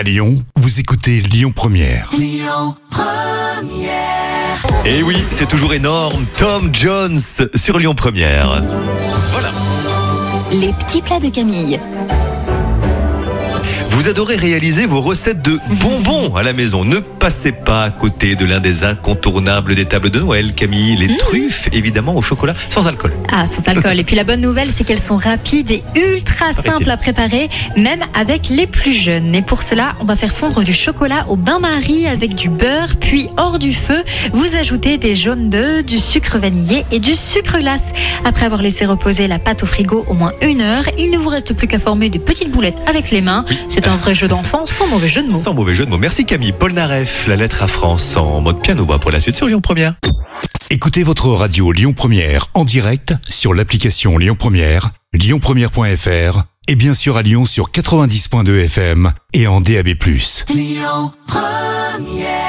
À Lyon, vous écoutez Lyon Première. Et oui, c'est toujours énorme. Tom Jones sur Lyon Première. Voilà. Les petits plats de Camille. Vous adorez réaliser vos recettes de bonbons à la maison. Ne passez pas à côté de l'un des incontournables des tables de Noël, Camille. Les truffes, évidemment, au chocolat, sans alcool. Ah, sans alcool. Et puis la bonne nouvelle, c'est qu'elles sont rapides et ultra simples à préparer, même avec les plus jeunes. Et pour cela, on va faire fondre du chocolat au bain-marie avec du beurre, puis hors du feu, vous ajoutez des jaunes d'œufs, du sucre vanillé et du sucre glace. Après avoir laissé reposer la pâte au frigo au moins une heure, il ne vous reste plus qu'à former des petites boulettes avec les mains. C'est un vrai jeu d'enfant, sans mauvais jeu de mots. Sans mauvais jeu de mots. Merci Camille. Paul Naref, la lettre à France en mode piano voix pour la suite sur Lyon Première. Écoutez votre radio Lyon Première en direct sur l'application Lyon Première, lyonpremière.fr et bien sûr à Lyon sur 90.2 FM et en DAB+. Lyon Première